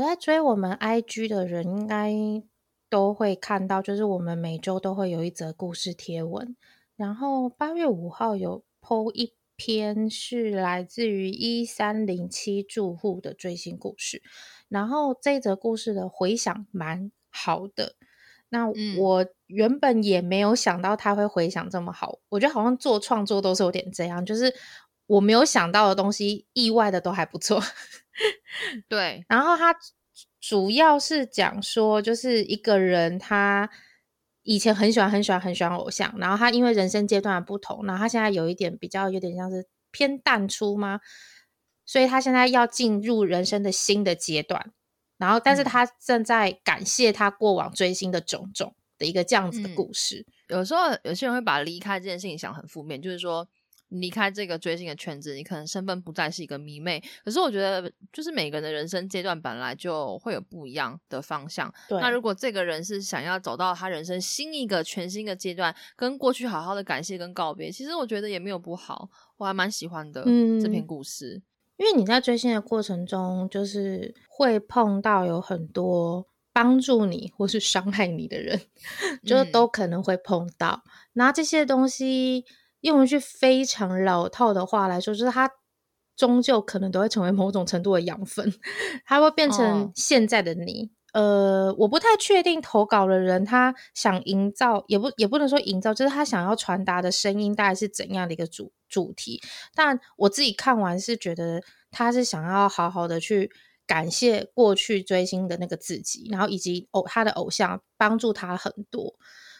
有在追我们 IG 的人，应该都会看到，就是我们每周都会有一则故事贴文。然后八月五号有 PO 一篇是来自于一三零七住户的最新故事，然后这则故事的回响蛮好的。那我原本也没有想到他会回响这么好，我觉得好像做创作都是有点这样，就是我没有想到的东西，意外的都还不错。对，然后他主要是讲说，就是一个人他以前很喜欢很喜欢很喜欢偶像，然后他因为人生阶段的不同，然后他现在有一点比较有点像是偏淡出吗？所以他现在要进入人生的新的阶段，然后但是他正在感谢他过往追星的种种的一个这样子的故事。有时候有些人会把离开这件事情想很负面，就是说。离开这个追星的圈子，你可能身份不再是一个迷妹。可是我觉得，就是每个人的人生阶段本来就会有不一样的方向。那如果这个人是想要走到他人生新一个全新的阶段，跟过去好好的感谢跟告别，其实我觉得也没有不好。我还蛮喜欢的这篇故事，因为你在追星的过程中，就是会碰到有很多帮助你或是伤害你的人，就都可能会碰到。那这些东西。用一句非常老套的话来说，就是它终究可能都会成为某种程度的养分，它会变成现在的你。呃，我不太确定投稿的人他想营造，也不也不能说营造，就是他想要传达的声音大概是怎样的一个主主题。但我自己看完是觉得他是想要好好的去感谢过去追星的那个自己，然后以及偶他的偶像帮助他很多，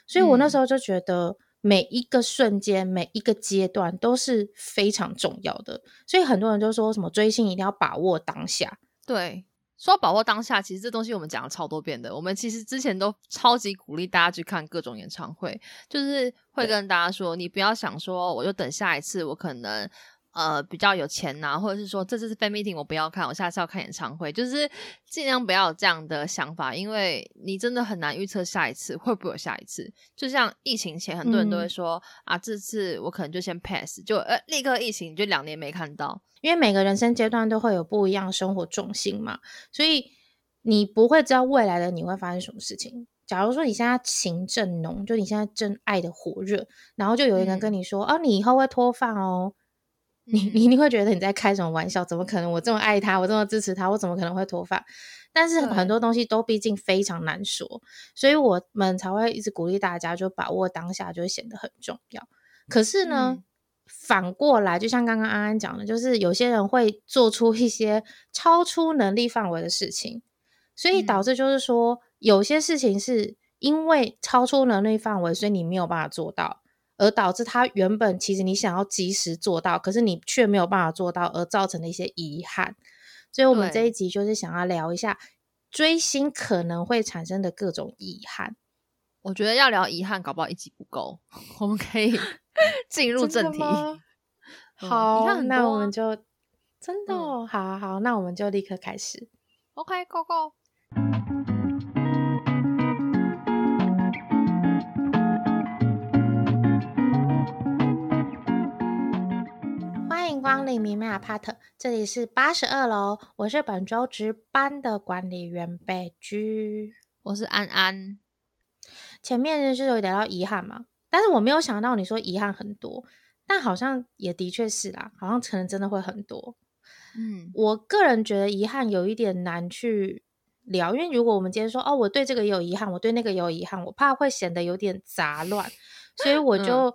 所以我那时候就觉得。每一个瞬间，每一个阶段都是非常重要的，所以很多人就说什么追星一定要把握当下。对，说把握当下，其实这东西我们讲了超多遍的。我们其实之前都超级鼓励大家去看各种演唱会，就是会跟大家说，你不要想说我就等下一次，我可能。呃，比较有钱呐，或者是说这次是 fan meeting，我不要看，我下次要看演唱会，就是尽量不要有这样的想法，因为你真的很难预测下一次会不会有下一次。就像疫情前，很多人都会说啊，这次我可能就先 pass，就呃立刻疫情就两年没看到，因为每个人生阶段都会有不一样的生活重心嘛，所以你不会知道未来的你会发生什么事情。假如说你现在情正浓，就你现在真爱的火热，然后就有一个人跟你说哦，你以后会脱发哦。你你一定会觉得你在开什么玩笑？怎么可能？我这么爱他，我这么支持他，我怎么可能会脱发？但是很多东西都毕竟非常难说，所以我们才会一直鼓励大家，就把握当下，就会显得很重要。可是呢，反过来，就像刚刚安安讲的，就是有些人会做出一些超出能力范围的事情，所以导致就是说，有些事情是因为超出能力范围，所以你没有办法做到。而导致他原本其实你想要及时做到，可是你却没有办法做到，而造成的一些遗憾。所以，我们这一集就是想要聊一下追星可能会产生的各种遗憾。我觉得要聊遗憾，搞不好一集不够，我们可以 进入正题。好，那我们就真的好好好，那我们就立刻开始。OK，Go Go。光临明媚 apart，这里是八十二楼，我是本周值班的管理员北居，我是安安。前面是有聊到遗憾嘛，但是我没有想到你说遗憾很多，但好像也的确是啦，好像可能真的会很多。嗯，我个人觉得遗憾有一点难去聊，因为如果我们今天说哦，我对这个有遗憾，我对那个有遗憾，我怕会显得有点杂乱，所以我就。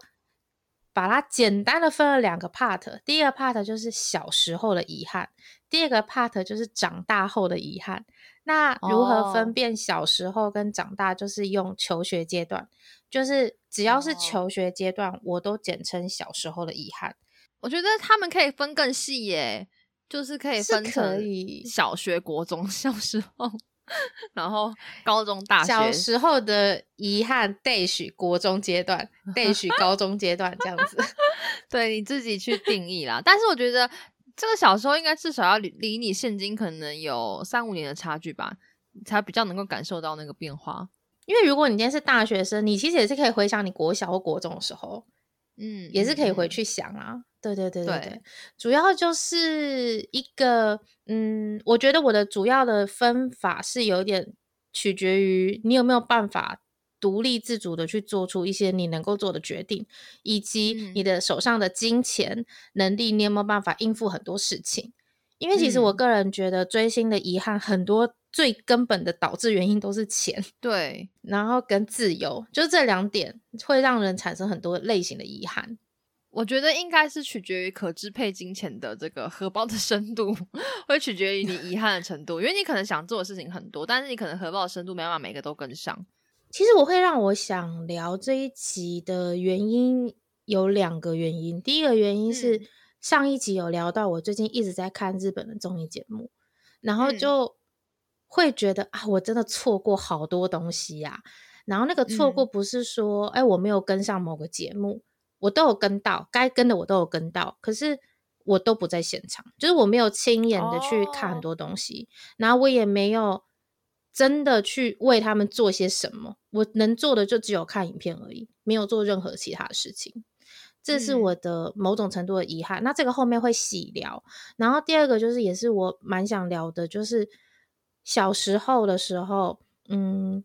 把它简单的分了两个 part，第一个 part 就是小时候的遗憾，第二个 part 就是长大后的遗憾。那如何分辨小时候跟长大？就是用求学阶段，就是只要是求学阶段，我都简称小时候的遗憾。我觉得他们可以分更细耶，就是可以分成小学、国中、小时候。然后高中、大学小时候的遗憾，dash 国中阶段，dash 高中阶段这样子，对你自己去定义啦。但是我觉得这个小时候应该至少要离离你现今可能有三五年的差距吧，才比较能够感受到那个变化。因为如果你今天是大学生，你其实也是可以回想你国小或国中的时候，嗯，也是可以回嗯。去想啊。对对对对对，对，主要就是一个，嗯，我觉得我的主要的分法是有点取决于你有没有办法独立自主的去做出一些你能够做的决定，以及你嗯的手上的金钱能力，你有没有办法应付很多事情。因为其实我嗯，个人觉得追星的遗憾很多，最根本的导致原因都是钱，对，然后跟自由，就这两点会让人产生很多类型的遗憾。我觉得应该是取决于可支配金钱的这个荷包的深度，会取决于你遗憾的程度。因为你可能想做的事情很多，但是你可能荷包的深度没办法每个都跟上。其实我会让我想聊这一集的原因有两个原因。第一个原因是嗯上一集有聊到，我最近一直在看日本的综艺节目，然后嗯。就会觉得啊，我真的错过好多东西呀、然后那个错过嗯。不是说，哎、我没有跟上某个节目，我都有跟到，该跟的我都有跟到，可是我都不在现场，就是我没有亲眼的去看很哦，多东西，然后我也没有真的去为他们做些什么，我能做的就只有看影片而已，没有做任何其他的事情。这是我嗯的某种程度的遗憾。那这个后面会细聊。然后第二个就是，也是我蛮想聊的，就是小时候的时候，嗯，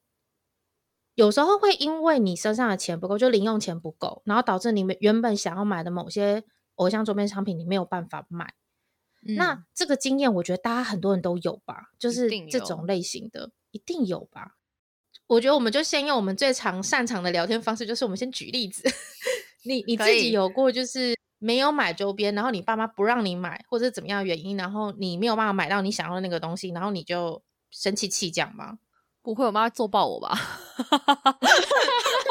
有时候会因为你身上的钱不够，就零用钱不够，然后导致你们原本想要买的某些偶像周边商品，你没有办法买。那嗯，这个经验，我觉得大家很多人都有吧，就是。这种类型的，一定有吧。我觉得我们就先用我们最常擅长的聊天方式，就是我们先举例子。你你自己，有过就是没有买周边，然后你爸妈不让你买，或者是怎么样的原因，然后你没有办法买到你想要的那个东西，然后你就生气气这样吗？不会，我妈会揍爆我吧？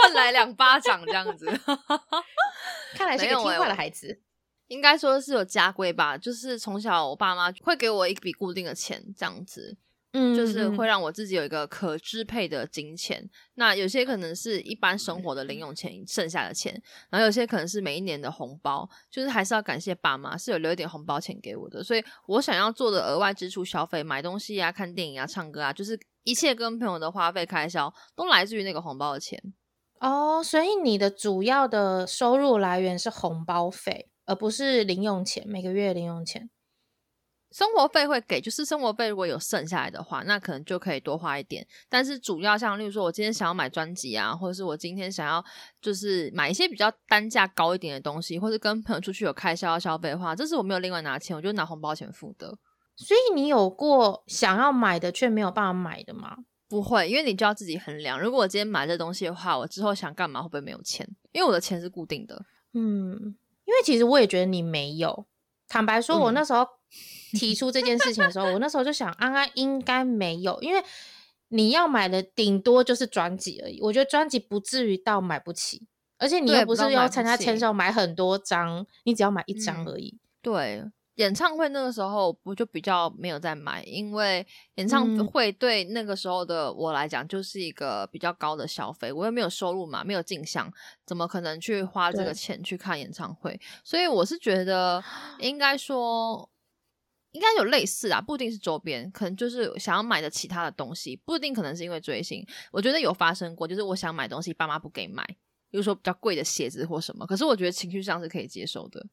换来两巴掌这样子。看来是个听话的孩子。应该说是有家规吧，就是从小我爸妈会给我一笔固定的钱，这样子。就是嗯嗯会让我自己有一个可支配的金钱。那有些可能是一般生活的零用钱剩下的钱，然后有些可能是每一年的红包，就是还是要感谢爸妈是有留一点红包钱给我的。所以我想要做的额外支出消费，买东西啊、看电影啊、唱歌啊，就是一切跟朋友的花费开销都来自于那个红包的钱。哦，所以你的主要的收入来源是红包费，而不是零用钱，每个月零用钱。生活费会给，就是生活费如果有剩下来的话，那可能就可以多花一点。但是主要像，例如说我今天想要买专辑啊，或者是我今天想要就是买一些比较单价高一点的东西，或者跟朋友出去有开销要消费的话，这是我没有另外拿钱，我就拿红包钱付的。所以你有过想要买的却没有办法买的吗？不会，因为你就要自己衡量。如果我今天买这东西的话，我之后想干嘛会不会没有钱？因为我的钱是固定的。嗯，因为其实我也觉得你没有。坦白说，我那嗯时候提出这件事情的时候，我那时候就想，安安应该没有，因为你要买的顶多就是专辑而已。我觉得专辑不至于到买不起，而且你又，不是要参加签。售买很多张，你只要买一张嗯，而已。对，演唱会那个时候我就比较没有在买，因为演唱嗯会对那个时候的我来讲就是一个比较高的消费，我又没有收入嘛，没有进项，怎么可能去花这个，钱去看演唱会？所以我是觉得 应该说。应该有类似啊，不一定是周边，可能就是想要买的其他的东西，不一定可能是因为追星。我觉得有发生过，就是我想买东西，爸妈不给买，比如说比较贵的鞋子或什么，可是我觉得情绪上是可以接受的。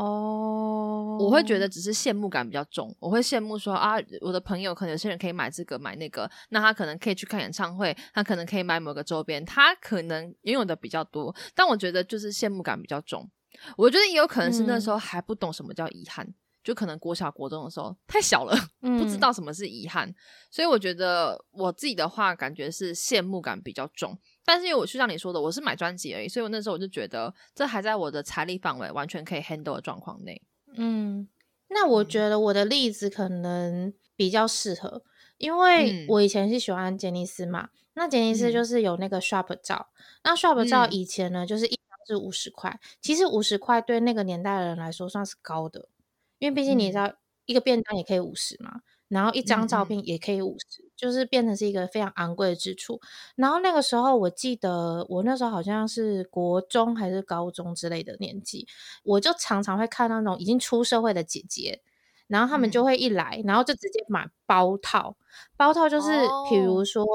我会觉哦，得只是羡慕感比较重，我会羡慕说啊，我的朋友可能有些人可以买这个买那个，那他可能可以去看演唱会，他可能可以买某个周边，他可能拥有的比较多，但我觉得就是羡慕感比较重。我觉得也有可能是那时嗯候还不懂什么叫遗憾，就可能国小国中的时候太小了，不知嗯道什么是遗憾，所以我觉得我自己的话，感觉是羡慕感比较重。但是因为我就像你说的，我是买专辑而已，所以我那时候我就觉得这还在我的财力范围，完全可以 handle 的状况内。嗯，那我嗯。觉得我的例子可能比较适合，因为嗯。我以前是喜欢杰尼斯嘛，那杰尼斯就嗯。是有那个 shop 照，那 shop 照嗯。以前呢就是一张是五十块，其实五十块对那个年代的人来说算是高的，因为毕竟你知嗯。道一个便当也可以五十嘛，然后一张照片也可以五十，就是变成是一个非常昂贵的支出。然后那个时候我记得我那时候好像是国中还是高中之类的年纪，我就常常会看到那种已经出社会的姐姐，然后他们就嗯会一来，然后就直接买包套，包套就是比如哦说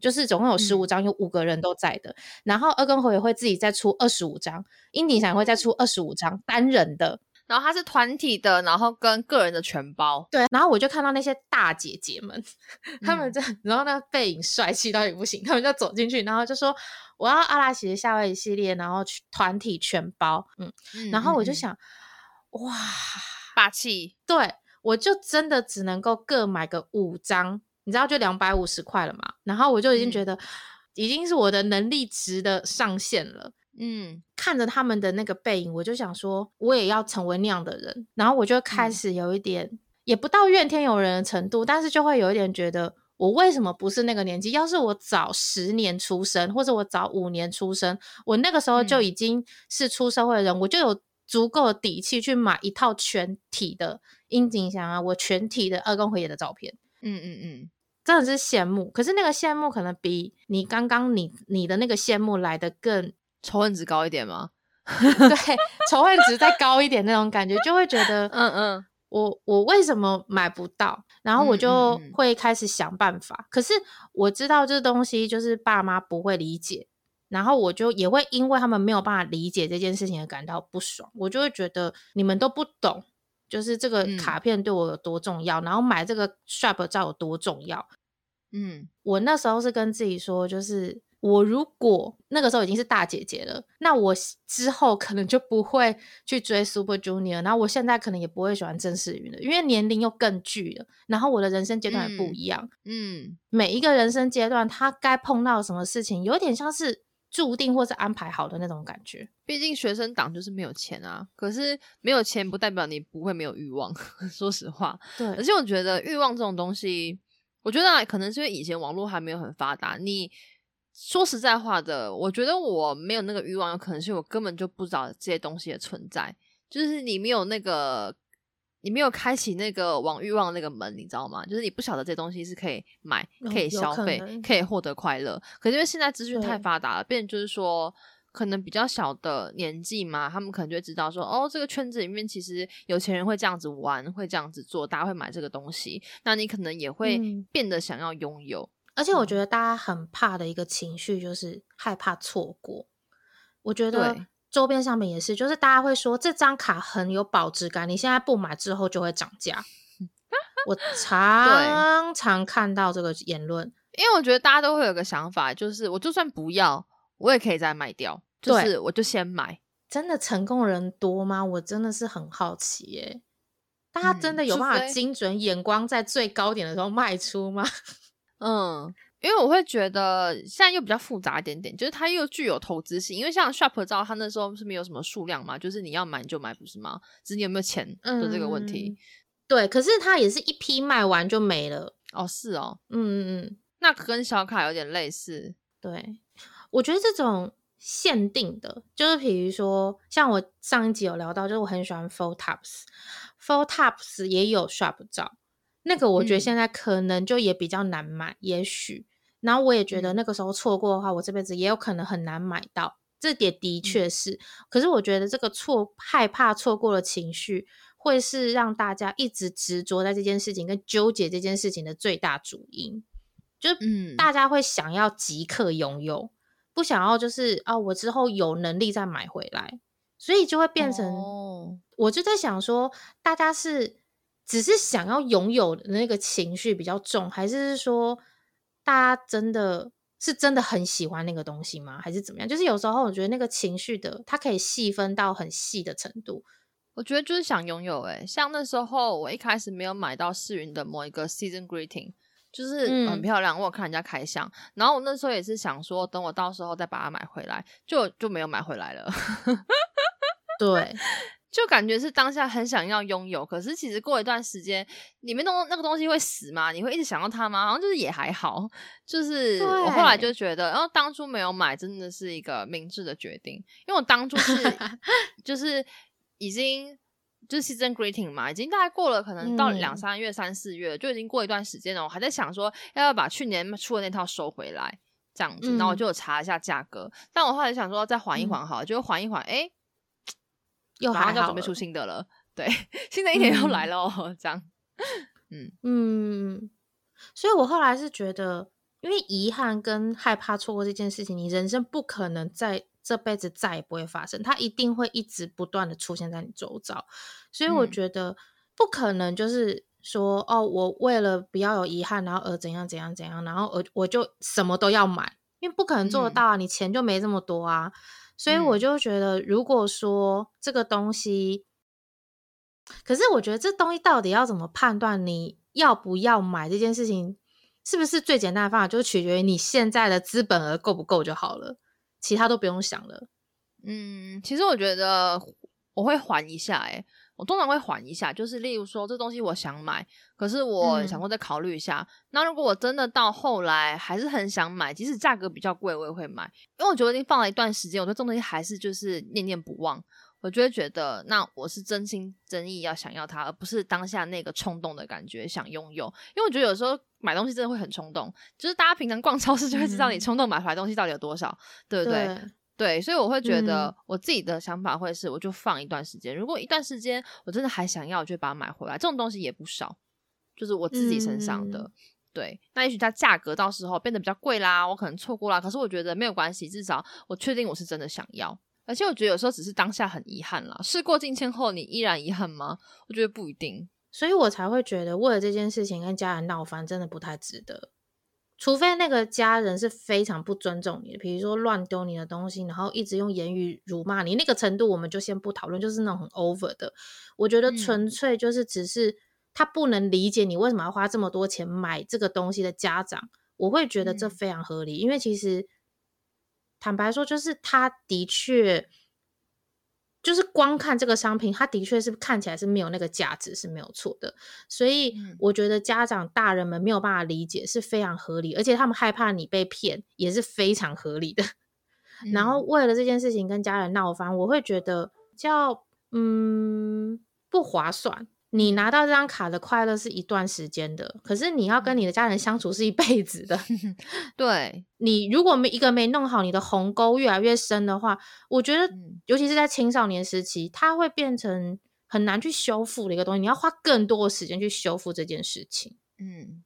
就是总共有十五张，有五个人都在的。然后二跟火也会自己再出二十五张，樱井翔会再出二十五张单人的。然后它是团体的，然后跟个人的全包。对，然后我就看到那些大姐姐们，他们在，然后那个背影帅气到也不行，他们就走进去，然后就说我要阿拉西的夏威夷系列，然后团体全包。嗯，然后我就想，哇，霸气！对，我就真的只能够各买个五张，你知道，就两百五十块了嘛。然后我就已经觉得，已经是我的能力值的上限了。嗯，看着他们的那个背影，我就想说，我也要成为那样的人。然后我就开始有一点，也不到怨天尤人的程度，但是就会有一点觉得，我为什么不是那个年纪？要是我早十年出生，或者我早五年出生，我那个时候就已经是出社会的人，我就有足够的底气去买一套全体的樱井翔啊，我全体的二宫和也的照片。嗯嗯嗯，真的是羡慕。可是那个羡慕可能比你刚刚你你的那个羡慕来的更。仇恨值高一点吗？对，仇恨值再高一点那种感觉，就会觉得，嗯嗯，我我为什么买不到？然后我就会开始想办法。可是我知道这东西就是爸妈不会理解，然后我就也会因为他们没有办法理解这件事情而感到不爽。我就会觉得你们都不懂，就是这个卡片对我有多重要，然后买这个 shop 照有多重要。嗯，我那时候是跟自己说，就是。我如果那个时候已经是大姐姐了，那我之后可能就不会去追 Super Junior，然后我现在可能也不会喜欢郑世云了，因为年龄又更巨了，然后我的人生阶段也不一样。嗯，每一个人生阶段，他该碰到什么事情，有点像是注定或是安排好的那种感觉。毕竟学生党就是没有钱啊，可是没有钱不代表你不会没有欲望。说实话，对，而且我觉得欲望这种东西，我觉得可能是因为以前网络还没有很发达，你。说实在话的，我觉得我没有那个欲望，有可能是我根本就不知道这些东西的存在。就是你没有那个，你没有开启那个往欲望那个门，你知道吗？就是你不晓得这些东西是可以买、可以消费、可以获得快乐。可是因为现在资讯太发达了，变就是说，可能比较小的年纪嘛，他们可能就会知道说，哦，这个圈子里面其实有钱人会这样子玩，会这样子做，大家会买这个东西，那你可能也会变得想要拥有。而且我觉得大家很怕的一个情绪就是害怕错过。我觉得周边商品也是，就是大家会说这张卡很有保值感，你现在不买之后就会涨价。我常常看到这个言论，因为我觉得大家都会有个想法，就是我就算不要，我也可以再卖掉，就是我就先买。真的成功人多吗？我真的是很好奇耶。大家真的有办法精准眼光在最高点的时候卖出吗？嗯，因为我会觉得现在又比较复杂一点点，就是它又具有投资性。因为像 Shop 照，它那时候是没有什么数量嘛，就是你要买你就买，不是吗？只是你有没有钱的这个问题。对，可是它也是一批卖完就没了。哦，是哦，嗯嗯嗯，那跟小卡有点类似。对，我觉得这种限定的，就是比如说像我上一集有聊到，就是我很喜欢 Full Tops，Full Tops 也有 Shop 照。那个我觉得现在可能就也比较难买，也许，然后我也觉得那个时候错过的话，我这辈子也有可能很难买到，这点的确是。可是我觉得这个错害怕错过的情绪，会是让大家一直执着在这件事情跟纠结这件事情的最大主因，就嗯，大家会想要即刻拥有，不想要就是啊，我之后有能力再买回来，所以就会变成，我就在想说，大家是。只是想要拥有的那个情绪比较重，还是说大家真的是真的很喜欢那个东西吗？还是怎么样？就是有时候我觉得那个情绪的，它可以细分到很细的程度。我觉得就是想拥有，诶像那时候我一开始没有买到世云的某一个 season greeting，就是很漂亮，我有看人家开箱，然后我那时候也是想说，等我到时候再把它买回来，就就没有买回来了。对。就感觉是当下很想要拥有，可是其实过一段时间，里面东那个东西会死吗？你会一直想要它吗？好像就是也还好。就是我后来就觉得，然后当初没有买真的是一个明智的决定，因为我当初是 就是已经就是 season greeting 嘛，已经大概过了可能到两三月、三四月就已经过一段时间了。我还在想说要不要把去年出的那套收回来这样子，然后我就查一下价格，但我后来想说再缓一缓好，就缓一缓，哎。马上就要准备出新的了，对，新的一年又来了哦，这样，嗯。嗯，所以我后来是觉得，因为遗憾跟害怕错过这件事情，你人生不可能在这辈子再也不会发生，它一定会一直不断的出现在你周遭，所以我觉得不可能就是说哦，我为了不要有遗憾，然后而怎样怎样怎样，然后我我就什么都要买，因为不可能做得到啊，你钱就没这么多啊，所以我就觉得，如果说这个东西，可是我觉得这东西到底要怎么判断你要不要买这件事情？是不是最简单的方法就是取决于你现在的资本额够不够就好了，其他都不用想了。嗯，其实我觉得我会缓一下，诶我通常会缓一下，就是例如说这东西我想买，可是我想过再考虑一下。那如果我真的到后来还是很想买，即使价格比较贵，我也会买，因为我觉得已经放了一段时间，我对这东西还是就是念念不忘。我就会觉得，那我是真心真意要想要它，而不是当下那个冲动的感觉想拥有。因为我觉得有时候买东西真的会很冲动，就是大家平常逛超市就会知道你冲动买回来东西到底有多少，对不对？对，所以我会觉得我自己的想法会是，我就放一段时间。如果一段时间我真的还想要，我就把它买回来。这种东西也不少，就是我自己身上的。对，那也许它价格到时候变得比较贵啦，我可能错过啦。可是我觉得没有关系，至少我确定我是真的想要。而且我觉得有时候只是当下很遗憾啦，事过境迁后你依然遗憾吗？我觉得不一定，所以我才会觉得为了这件事情跟家人闹翻真的不太值得。除非那个家人是非常不尊重你的，比如说乱丢你的东西，然后一直用言语辱骂你，那个程度我们就先不讨论，就是那种很 over 的。我觉得纯粹就是只是他不能理解你为什么要花这么多钱买这个东西的家长，我会觉得这非常合理，因为其实。坦白说，就是他的确，就是光看这个商品，它的确是看起来是没有那个价值，是没有错的。所以我觉得家长大人们没有办法理解是非常合理，而且他们害怕你被骗也是非常合理的。然后为了这件事情跟家人闹翻，我会觉得叫嗯不划算。你拿到这张卡的快乐是一段时间的，可是你要跟你的家人相处是一辈子的。对你如果没一个没弄好，你的鸿沟越来越深的话，我觉得尤其是在青少年时期，它会变成很难去修复的一个东西。你要花更多的时间去修复这件事情。嗯，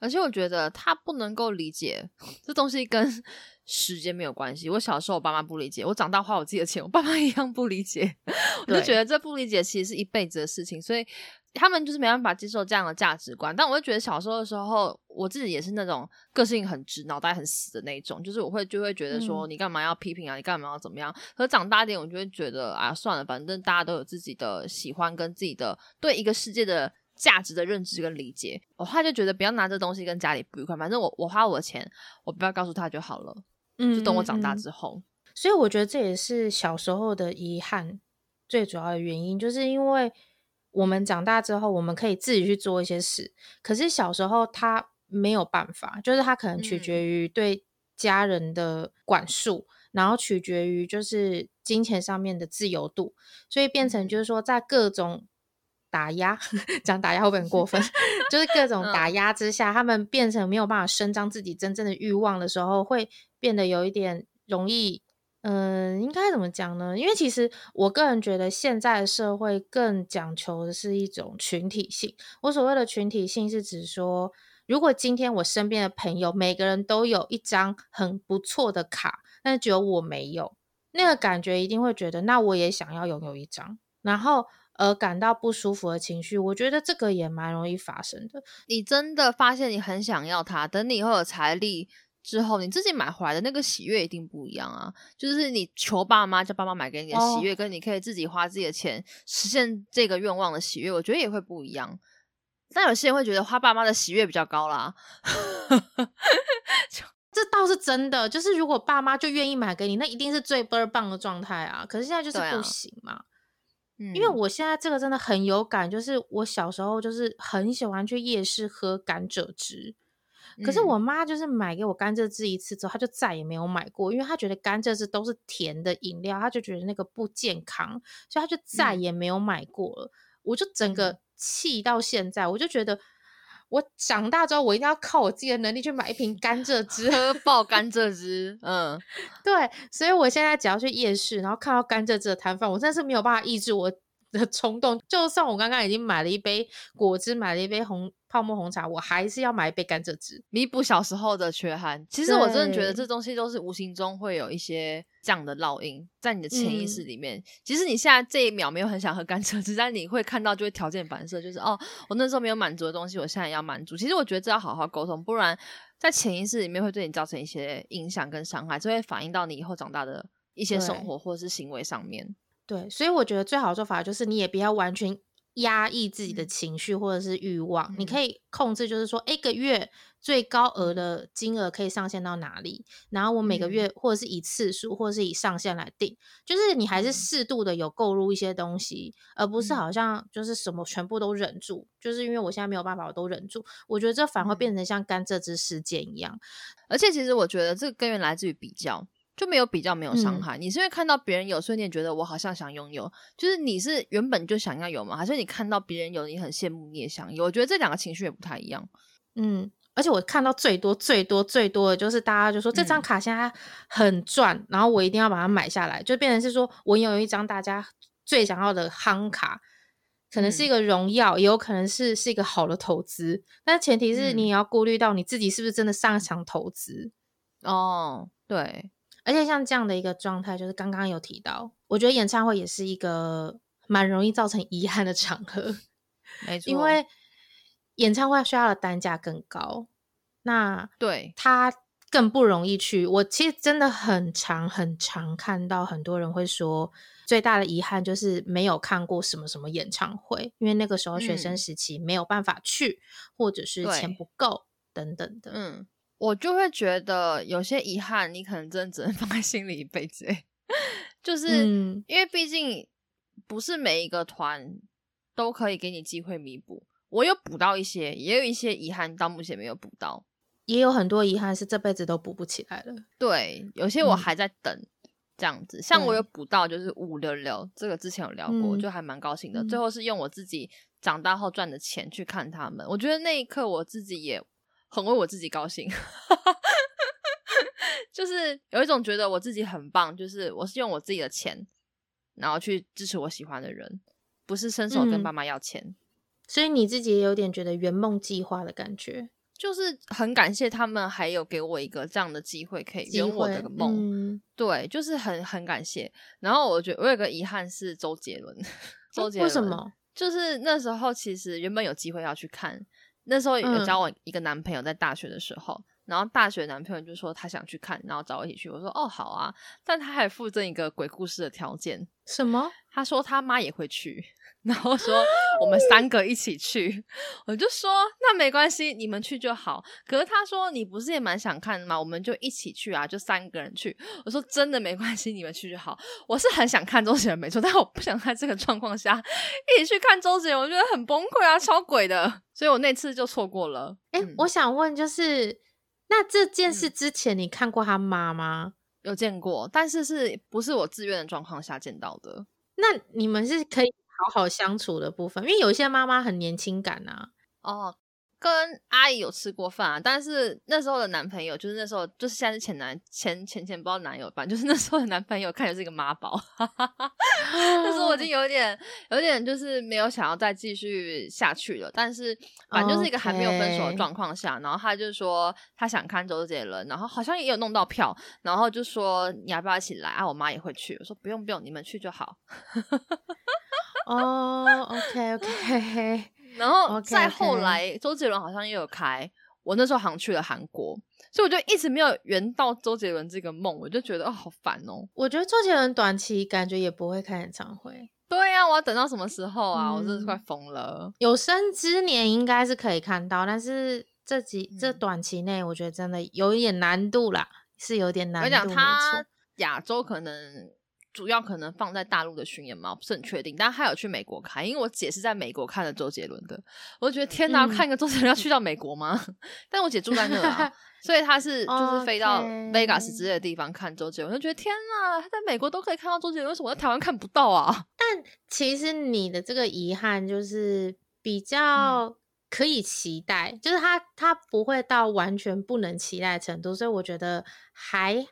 而且我觉得他不能够理解 这东西跟。时间没有关系。我小时候我爸妈不理解，我长大花我自己的钱，我爸妈一样不理解。我就觉得这不理解其实是一辈子的事情，所以他们就是没办法接受这样的价值观。但我就觉得小时候的时候，我自己也是那种个性很直、脑袋很死的那种，就是我会就会觉得说你干嘛要批评啊，你干嘛要怎么样？可长大点，我就会觉得啊，算了，反正大家都有自己的喜欢跟自己的对一个世界的价值的认知跟理解。我后来就觉得不要拿这东西跟家里不愉快，反正我我花我的钱，我不要告诉他就好了。嗯，就等我长大之后，所以我觉得这也是小时候的遗憾最主要的原因，就是因为我们长大之后，我们可以自己去做一些事，可是小时候他没有办法，就是他可能取决于对家人的管束，然后取决于就是金钱上面的自由度，所以变成就是说在各种。打压，讲打压会不会很过分？就是各种打压之下，他们变成没有办法伸张自己真正的欲望的时候，会变得有一点容易。嗯，应该怎么讲呢？因为其实我个人觉得，现在的社会更讲求的是一种群体性。我所谓的群体性，是指说，如果今天我身边的朋友每个人都有一张很不错的卡，但是只有我没有，那个感觉一定会觉得，那我也想要拥有一张，然后。而感到不舒服的情绪，我觉得这个也蛮容易发生的。你真的发现你很想要它，等你以后有财力之后，你自己买回来的那个喜悦一定不一样啊！就是你求爸妈叫爸妈买给你的喜悦，跟你可以自己花自己的钱实现这个愿望的喜悦，我觉得也会不一样。但有些人会觉得花爸妈的喜悦比较高啦，这倒是真的。就是如果爸妈就愿意买给你，那一定是最倍儿棒的状态啊！可是现在就是不行嘛。因为我现在这个真的很有感，就是我小时候就是很喜欢去夜市喝甘蔗汁，可是我妈就是买给我甘蔗汁一次之后，她就再也没有买过，因为她觉得甘蔗汁都是甜的饮料，她就觉得那个不健康，所以她就再也没有买过了。我就整个气到现在，我就觉得。我长大之后，我一定要靠我自己的能力去买一瓶甘蔗汁，喝 爆甘蔗汁。嗯，对，所以我现在只要去夜市，然后看到甘蔗汁的摊贩，我真的是没有办法抑制我的冲动。就算我刚刚已经买了一杯果汁，买了一杯红泡沫红茶，我还是要买一杯甘蔗汁，弥补小时候的缺憾。其实我真的觉得这东西都是无形中会有一些这样的烙印在你的潜意识里面。其实你现在这一秒没有很想喝甘蔗汁，但你会看到就会条件反射，就是哦，我那时候没有满足的东西，我现在要满足。其实我觉得这要好好沟通，不然在潜意识里面会对你造成一些影响跟伤害，就会反映到你以后长大的。一些生活或者是行为上面，对，所以我觉得最好的做法就是，你也不要完全压抑自己的情绪或者是欲望，你可以控制，就是说一个月最高额的金额可以上限到哪里，然后我每个月或者是以次数或者是以上限来定，就是你还是适度的有购入一些东西，而不是好像就是什么全部都忍住，就是因为我现在没有办法，我都忍住，我觉得这反而会变成像甘蔗汁事件一样，而且其实我觉得这个根源来自于比较。就没有比较，没有伤害。你是因为看到别人有，所以你也觉得我好像想拥有，就是你是原本就想要有吗？还是你看到别人有，你很羡慕，你也想有？我觉得这两个情绪也不太一样。嗯，而且我看到最多、最多、最多的就是大家就说这张卡现在很赚，然后我一定要把它买下来，就变成是说我拥有一张大家最想要的夯卡，可能是一个荣耀，也有可能是是一个好的投资，但前提是你也要顾虑到你自己是不是真的上想投资。哦，对。而且像这样的一个状态，就是刚刚有提到，我觉得演唱会也是一个蛮容易造成遗憾的场合，没错，因为演唱会需要的单价更高，那对他更不容易去。我其实真的很常很常看到很多人会说，最大的遗憾就是没有看过什么什么演唱会，因为那个时候学生时期没有办法去，或者是钱不够等等的，嗯。我就会觉得有些遗憾，你可能真的只能 放在心里一辈子。就是因为毕竟不是每一个团都可以给你机会弥补。我有补到一些，也有一些遗憾到目前没有补到，也有很多遗憾是这辈子都补不起来了。对，有些我还在等这样子。像我有补到，就是五六六，这个之前有聊过，就还蛮高兴的。最后是用我自己长大后赚的钱去看他们，我觉得那一刻我自己也。很为我自己高兴，就是有一种觉得我自己很棒，就是我是用我自己的钱，然后去支持我喜欢的人，不是伸手跟爸妈要钱，所以你自己也有点觉得圆梦计划的感觉，就是很感谢他们还有给我一个这样的机会，可以圆我的梦，对，就是很很感谢。然后我觉得我有个遗憾是周杰伦，周杰伦为什么？就是那时候其实原本有机会要去看。那时候有交我一个男朋友，在大学的时候，然后大学男朋友就说他想去看，然后找我一起去。我说哦好啊，但他还附赠一个鬼故事的条件。什么？他说他妈也会去。然后说我们三个一起去，我就说那没关系，你们去就好。可是他说你不是也蛮想看吗？我们就一起去啊，就三个人去。我说真的没关系，你们去就好。我是很想看周杰伦没错，但我不想在这个状况下一起去看周杰伦，我觉得很崩溃啊，超鬼的。所以我那次就错过了。哎，我想问，就是那这件事之前你看过他妈吗？有见过，但是是不是我自愿的状况下见到的？那你们是可以。好好相处的部分，因为有些妈妈很年轻感呐。哦。跟阿姨有吃过饭啊，但是那时候的男朋友就是那时候就是现在是前男前前前不知道男友吧，就是那时候的男朋友看起来是一个妈宝，那时候我已经有点有点就是没有想要再继续下去了，但是反正就是一个还没有分手的状况下，然后他就说他想看周杰伦，然后好像也有弄到票，然后就说你要不要一起来啊？我妈也会去，我说不用不用，你们去就好。哦，OK OK。然后再后来，周杰伦好像也有开。我那时候好像去了韩国，所以我就一直没有圆到周杰伦这个梦。我就觉得哦，好烦哦。我觉得周杰伦短期感觉也不会开演唱会。对呀，我要等到什么时候啊？我真的是快疯了。有生之年应该是可以看到，但是这几这短期内，我觉得真的有一点难度啦，是有点难度。我讲他亚洲可能。主要可能放在大陆的巡演嘛，不是很确定。但他有去美国看，因为我姐是在美国看的周杰伦的，我就觉得天哪，看一个周杰伦要去到美国吗？但我姐住在那啊，所以她是就是飞到 Vegas 之类的地方看周杰伦，我就觉得天哪，他在美国都可以看到周杰伦，为什么在台湾看不到啊？但其实你的这个遗憾就是比较可以期待，就是他他不会到完全不能期待程度，所以我觉得还。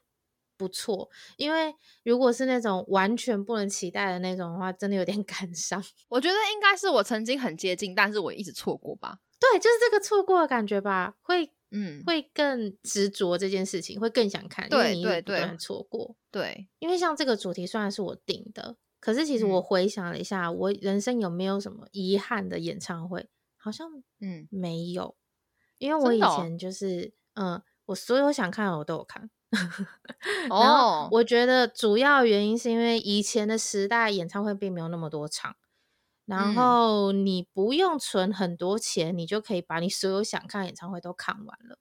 不错，因为如果是那种完全不能期待的那种的话，真的有点 感伤。我觉得应该是我曾经很接近，但是我一直错过吧。对，就是这个错过的感觉吧，会嗯，会更执着这件事情，会更想看，因为你不断错过。对，因为像这个主题虽然是我定的，可是其实我嗯回想了一下，我人生有没有什么遗憾的演唱会？好像嗯，没有，因为我以前就是，嗯，我所有想看的我都有看。然后哦，我觉得主要原因是因为以前的时代演唱会并没有那么多场，然嗯后你不用存很多钱，你就可以把你所有想看的演唱会都看完了。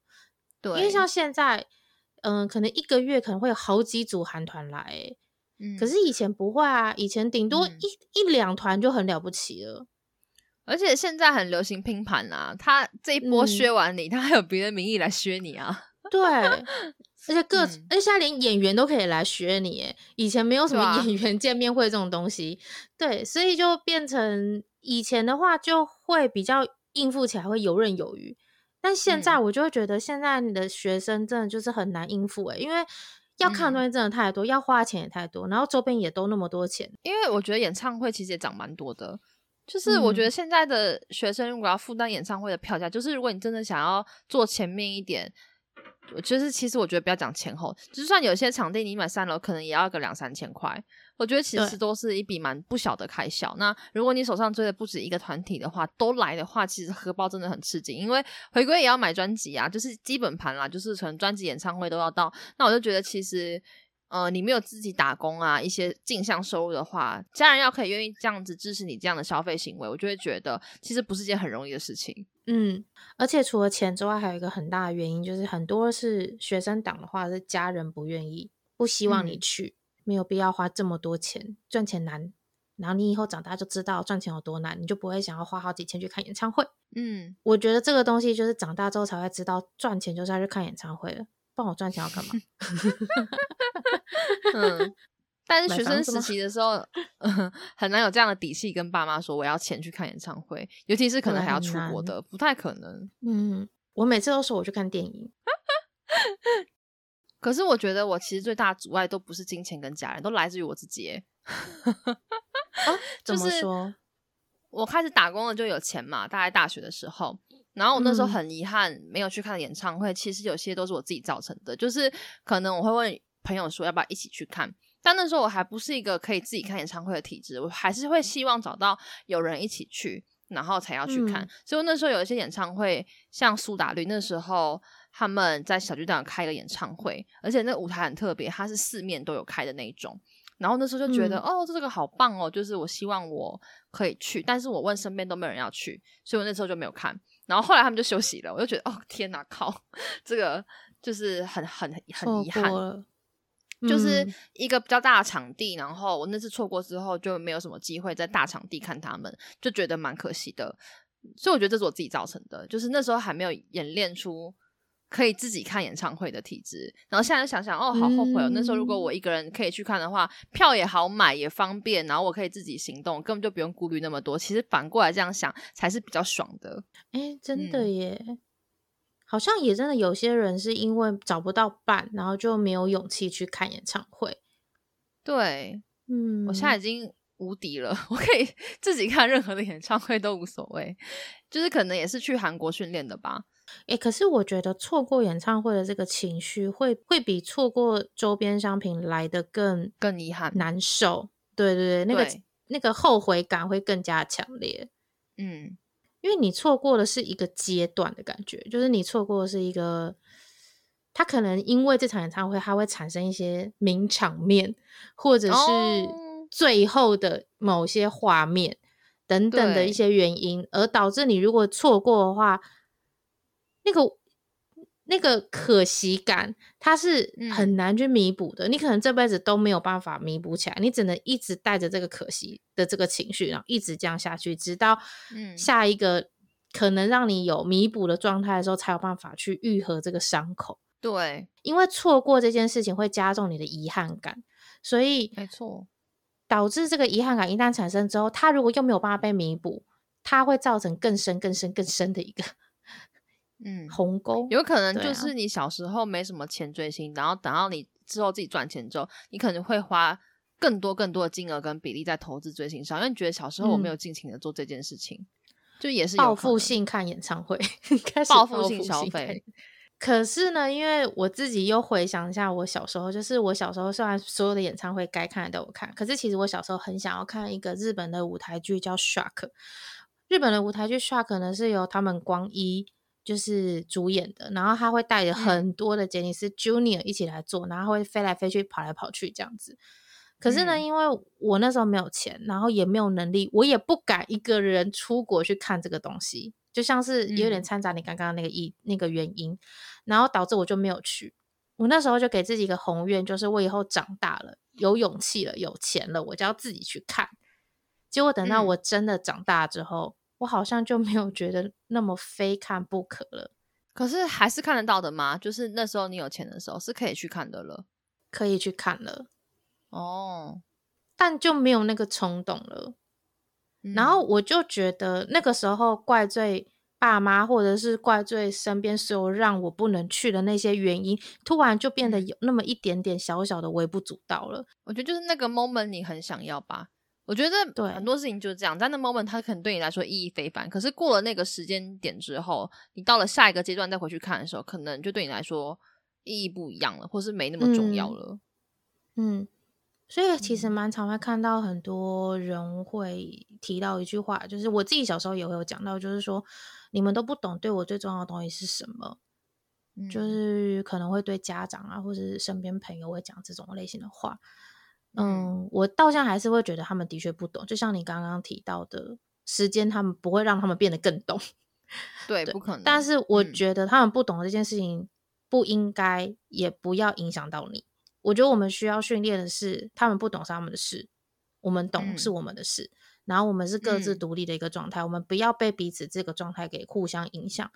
对，因为像现在，嗯、可能一个月可能会有好几组韩团来、欸，嗯可是以前不会啊，以前顶多嗯一、一两团就很了不起了。而且现在很流行拼盘啊，他这一波嗯削完你，他还有别的名义来削你啊。对，而且各，嗯。而且现在连演员都可以来学你耶，以前没有什么演员见面会这种东西，对，所以就变成以前的话就会比较应付起来会游刃有余，但现在嗯。我就会觉得现在你的学生真的就是很难应付诶，因为要看的嗯。东西真的太多，要花的钱也太多，然后周边也都那么多钱，因为我觉得演唱会其实也涨蛮多的。就是我觉嗯。得现在的学生如果要负担演唱会的票价，就是如果你真的想要坐前面一点，我就是其实我觉得不要讲前后，就算有些场地你买三楼，可能也要个两三千块。我觉得其对实都是一笔蛮不小的开销。那如果你手上追的不止一个团体的话，都来的话，其实荷包真的很吃紧，因为回归也要买专辑啊，就是基本盘啦，就是可能专辑、演唱会都要到。那我就觉得其实。呃，你没有自己打工啊，一些进项收入的话，家人要可以愿意这样子支持你这样的消费行为，我就会觉得其实不是件很容易的事情。嗯，而且除了钱之外，还有一个很大的原因就是很多是学生党的话是家人不愿意，不希望你嗯去，没有必要花这么多钱，赚钱难。然后你以后长大就知道赚钱有多难，你就不会想要花好几千去看演唱会。嗯，我觉得这个东西就是长大之后才会知道，赚钱就是要去看演唱会了。不然我赚钱要干嘛？嗯，但是学生时期的时候，嗯，很难有这样的底气跟爸妈说我要钱去看演唱会，尤其是可能对还要出国的，不太可能。嗯，我每次都说我去看电影，可是我觉得我其实最大的阻碍都不是金钱跟家人，都来自于我自己啊。怎就是么说？我开始打工了就有钱嘛，大概大学的时候，然后我那时候嗯很遗憾没有去看演唱会，其实有些都是我自己造成的，就是可能我会问朋友说要不要一起去看，但那时候我还不是一个可以自己看演唱会的体质，我还是会希望找到有人一起去，然后才要去看。嗯所以那时候有一些演唱会，像苏打绿那时候他们在小巨蛋有开一个演唱会，而且那个舞台很特别，它是四面都有开的那一种。然后那时候就觉得，嗯哦，这个好棒哦，就是我希望我可以去，但是我问身边都没有人要去，所以我那时候就没有看。然后后来他们就休息了，我就觉得，哦，天哪，靠，这个就是很很很错遗憾就是嗯一个比较大的场地，然后我那次错过之后就没有什么机会在大场地看他们，就觉得蛮可惜的。所以我觉得这是我自己造成的，就是那时候还没有演练出可以自己看演唱会的体质。然后现在想想，哦，好后悔哦！那时候如果我一个人可以去看的话，票也好买，也方便，然后我可以自己行动，根本就不用顾虑那么多。其实反过来这样想，才是比较爽的。哎，真的嗯耶，好像也真的有些人是因为找不到伴，然后就没有勇气去看演唱会。对，嗯，我现在已经无敌了，我可以 自己看任何的演唱会都无所谓，就是可能也是去韩国训练的吧。哎，可是我觉得错过演唱会的这个情绪会会比错过周边商品来的更更遗憾难受。对对对，那个那个后悔感会更加强烈，嗯，因为你错过的是一个阶段的感觉，就是你错过的是一个。他可能因为这场演唱会，它会产生一些名场面，或者是哦最后的某些画面等等的一些原因，而导致你如果错过的话，那个那个可惜感，它是嗯很难去弥补的。你可能这辈子都没有办法弥补起来，你只能一直带着这个可惜的这个情绪，然后一直这样下去，直到嗯下一个可能让你有弥补的状态的时候，才有办法去愈合这个伤口。对，因为错过这件事情会加重你的遗憾感，所以没错，导致这个遗憾感一旦产生之后，它如果又没有办法被弥补，它会造成更深、更深、更深的一个嗯，鸿沟。有可能就是你小时候没什么钱追星，然后等到你之后自己赚钱之后，你可能会花更多更多的金额跟比例在投资追星上，因为你觉得小时候我没有尽情的做这件事情，就也是报复性看演唱会，开始报复性消费。可是呢，因为我自己又回想一下，我小时候就是我小时候虽然所有的演唱会该看的都有看，可是其实我小时候很想要看一个日本的舞台剧叫《Shark》。日本的舞台剧《Shark》呢是由他们光一就是主演的，然后他会带着很多的杰尼斯 Junior 一起来做，然后会飞来飞去、跑来跑去这样子。可是呢，因为我那时候没有钱，然后也没有能力，我也不敢一个人出国去看这个东西。就像是有点掺杂你刚刚那个意那个原因，然后导致我就没有去。我那时候就给自己一个宏愿，就是我以后长大了，有勇气了，有钱了，我就要自己去看。结果等到我真的长大之后，我好像就没有觉得那么非看不可了。可是还是看得到的吗？就是那时候你有钱的时候是可以去看的了，可以去看了。哦，但就没有那个冲动了。然后我就觉得那个时候怪罪爸妈，或者是怪罪身边所有让我不能去的那些原因，突然就变得有那么一点点小小的微不足道了。我觉得就是那个 moment 你很想要吧。我觉得对很多事情就是这样，在那 moment 它可能对你来说意义非凡，可是过了那个时间点之后，你到了下一个阶段再回去看的时候，可能就对你来说意义不一样了，或是没那么重要了。嗯。所以其实蛮常会看到很多人会提到一句话，就是我自己小时候也会有讲到，就是说你们都不懂对我最重要的东西是什么，就是可能会对家长啊或者是身边朋友会讲这种类型的话。嗯，我到现在还是会觉得他们的确不懂，就像你刚刚提到的时间，他们不会让他们变得更懂，对，不可能。但是我觉得他们不懂这件事情，不应该也不要影响到你。我觉得我们需要训练的是，他们不懂是他们的事，我们懂是我们的事。然后我们是各自独立的一个状态，我们不要被彼此这个状态给互相影响，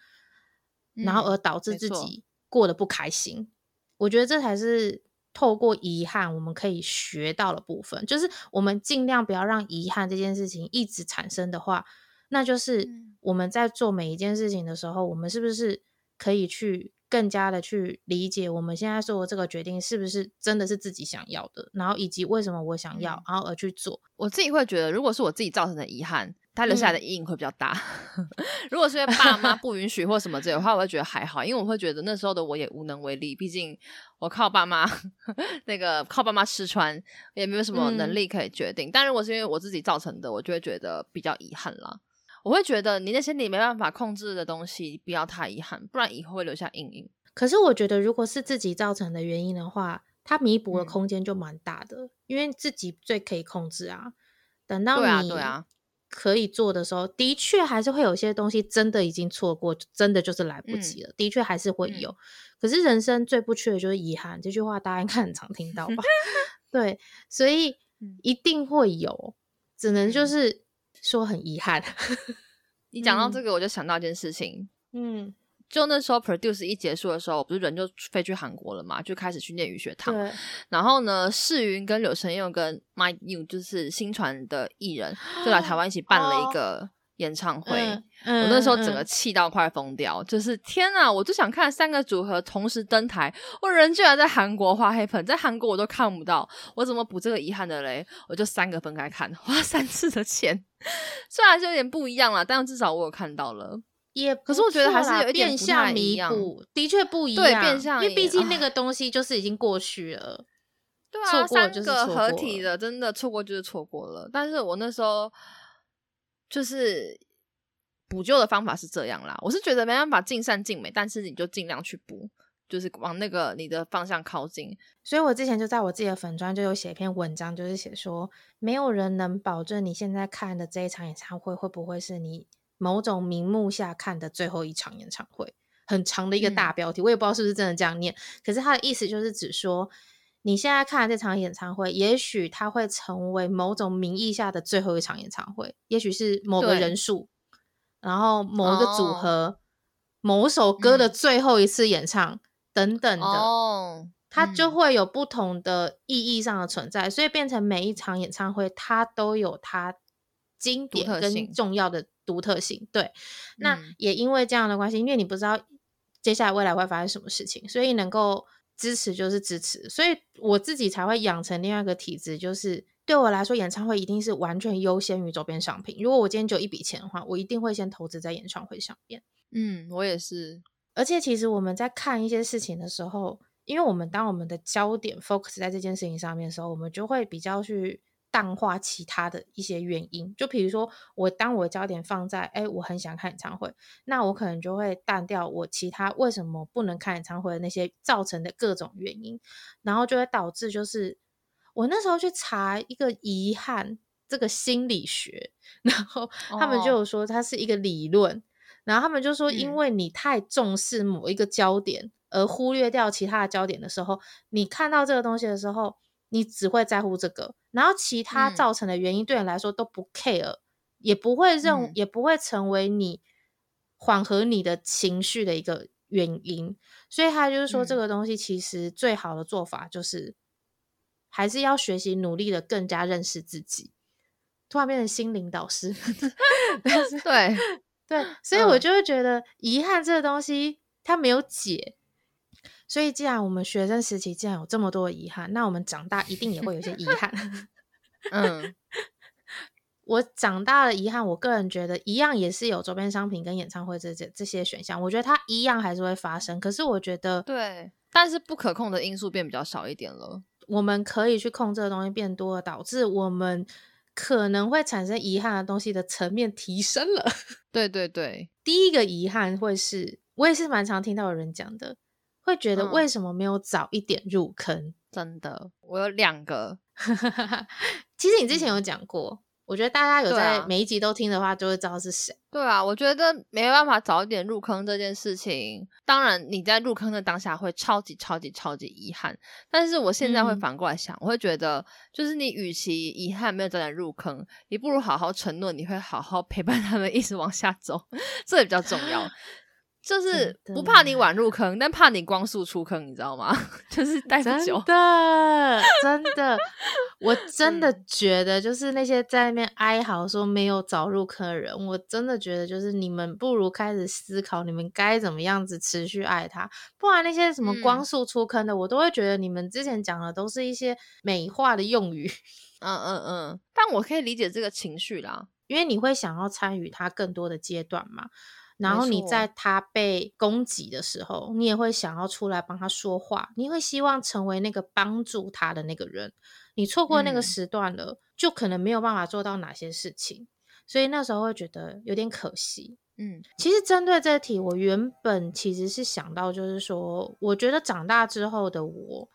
然后而导致自己过得不开心。我觉得这才是透过遗憾我们可以学到的部分，就是我们尽量不要让遗憾这件事情一直产生的话，那就是我们在做每一件事情的时候，我们是不是可以去。更加的去理解我们现在做的这个决定是不是真的是自己想要的，然后以及为什么我想要，然后而去做。我自己会觉得，如果是我自己造成的遗憾，他留下来的阴影会比较大。如果是因为爸妈不允许或什么之类的话，我会觉得还好，因为我会觉得那时候的我也无能为力，毕竟我靠爸妈 那个靠爸妈吃穿，也没有什么能力可以决定。但如果是因为我自己造成的，我就会觉得比较遗憾了。我会觉得你那些你没办法控制的东西，不要太遗憾，不然以后会留下阴影。可是我觉得，如果是自己造成的原因的话，它弥补的空间就蛮大的，因为自己最可以控制啊。等到你可以做的时候，的确还是会有些东西真的已经错过，真的就是来不及了。的确还是会有。可是人生最不缺的就是遗憾，这句话大家应该很常听到吧？对，所以一定会有，只能就是说很遗憾。你讲到这个，我就想到一件事情，嗯。就那时候，produce 一结束的时候，不是人就飞去韩国了嘛，就开始去念语学堂。然后呢，世云跟柳承佑跟 My New 就是新传的艺人，就来台湾一起办了一个演唱会。我那时候整个气到快疯掉，就是天啊！我就想看三个组合同时登台，我人居然在韩国花黑粉，在韩国我都看不到，我怎么补这个遗憾的嘞？我就三个分开看，花三次的钱，虽然是有点不一样了，但至少我有看到了。也可是我觉得还是有一点变相弥补，的确不一样。对，变相，因为毕竟那个东西就是已经过去了。对啊，三个合体的，真的错过就是错过了。但是我那时候就是补救的方法是这样啦，我是觉得没办法尽善尽美，但是你就尽量去补，就是往那个你的方向靠近。所以我之前就在我自己的粉专就有写一篇文章，就是写说，没有人能保证你现在看的这一场演唱会会不会是你。某种名目下看的最后一场演唱会，很长的一个大标题，我也不知道是不是真的这样念。可是他的意思就是指说，你现在看这场演唱会，也许它会成为某种名义下的最后一场演唱会，也许是某个人数，然后某一个组合，某首歌的最后一次演唱等等的，哦，它就会有不同的意义上的存在，所以变成每一场演唱会，它都有它经典跟重要的。独特性对，那也因为这样的关系，因为你不知道接下来未来会发生什么事情，所以能够支持就是支持，所以我自己才会养成另外一个体质，就是对我来说，演唱会一定是完全优先于周边商品。如果我今天就一笔钱的话，我一定会先投资在演唱会上面。嗯，我也是。而且其实我们在看一些事情的时候，因为我们当我们的焦点 focus 在这件事情上面的时候，我们就会比较去。淡化其他的一些原因，就比如说我当我的焦点放在哎，我很想看演唱会，那我可能就会淡掉我其他为什么不能看演唱会的那些造成的各种原因，然后就会导致就是我那时候去查一个遗憾这个心理学，然后他们就有说它是一个理论，然后他们就说因为你太重视某一个焦点而忽略掉其他的焦点的时候，你看到这个东西的时候。你只会在乎这个，然后其他造成的原因对你来说都不 care，也不会认，也不会成为你缓和你的情绪的一个原因。所以他就是说，这个东西其实最好的做法就是，还是要学习努力的更加认识自己。突然变成心灵导师，对对，所以我就会觉得遗憾这个东西它没有解。所以，既然我们学生时期既然有这么多的遗憾，那我们长大一定也会有些遗憾。嗯，我长大的遗憾，我个人觉得一样也是有周边商品跟演唱会这这这些选项。我觉得它一样还是会发生，可是我觉得对，但是不可控的因素变比较少一点了。我们可以去控制的东西变多了，导致我们可能会产生遗憾的东西的层面提升了。对对对，第一个遗憾会是我也是蛮常听到有人讲的。会觉得为什么没有早一点入坑？真的，我有两个。其实你之前有讲过，我觉得大家有在每一集都听的话，就会知道是谁。对啊，我觉得没办法早一点入坑这件事情，当然你在入坑的当下会超级超级超级遗憾。但是我现在会反过来想，我会觉得，就是你与其遗憾没有早点入坑，你不如好好承诺你会好好陪伴他们一直往下走，这也比较重要。就是不怕你晚入坑，但怕你光速出坑，你知道吗？就是待不久。真的，真的，我真的觉得，就是那些在那边哀嚎说没有早入坑的人，我真的觉得，就是你们不如开始思考，你们该怎么样子持续爱他。不然那些什么光速出坑的，我都会觉得你们之前讲的都是一些美化的用语。嗯嗯嗯，但我可以理解这个情绪啦，因为你会想要参与他更多的阶段嘛。然后你在他被攻击的时候，你也会想要出来帮他说话，你会希望成为那个帮助他的那个人。你错过那个时段了，就可能没有办法做到哪些事情，所以那时候会觉得有点可惜。嗯，其实针对这题，我原本其实是想到，就是说，我觉得长大之后的我，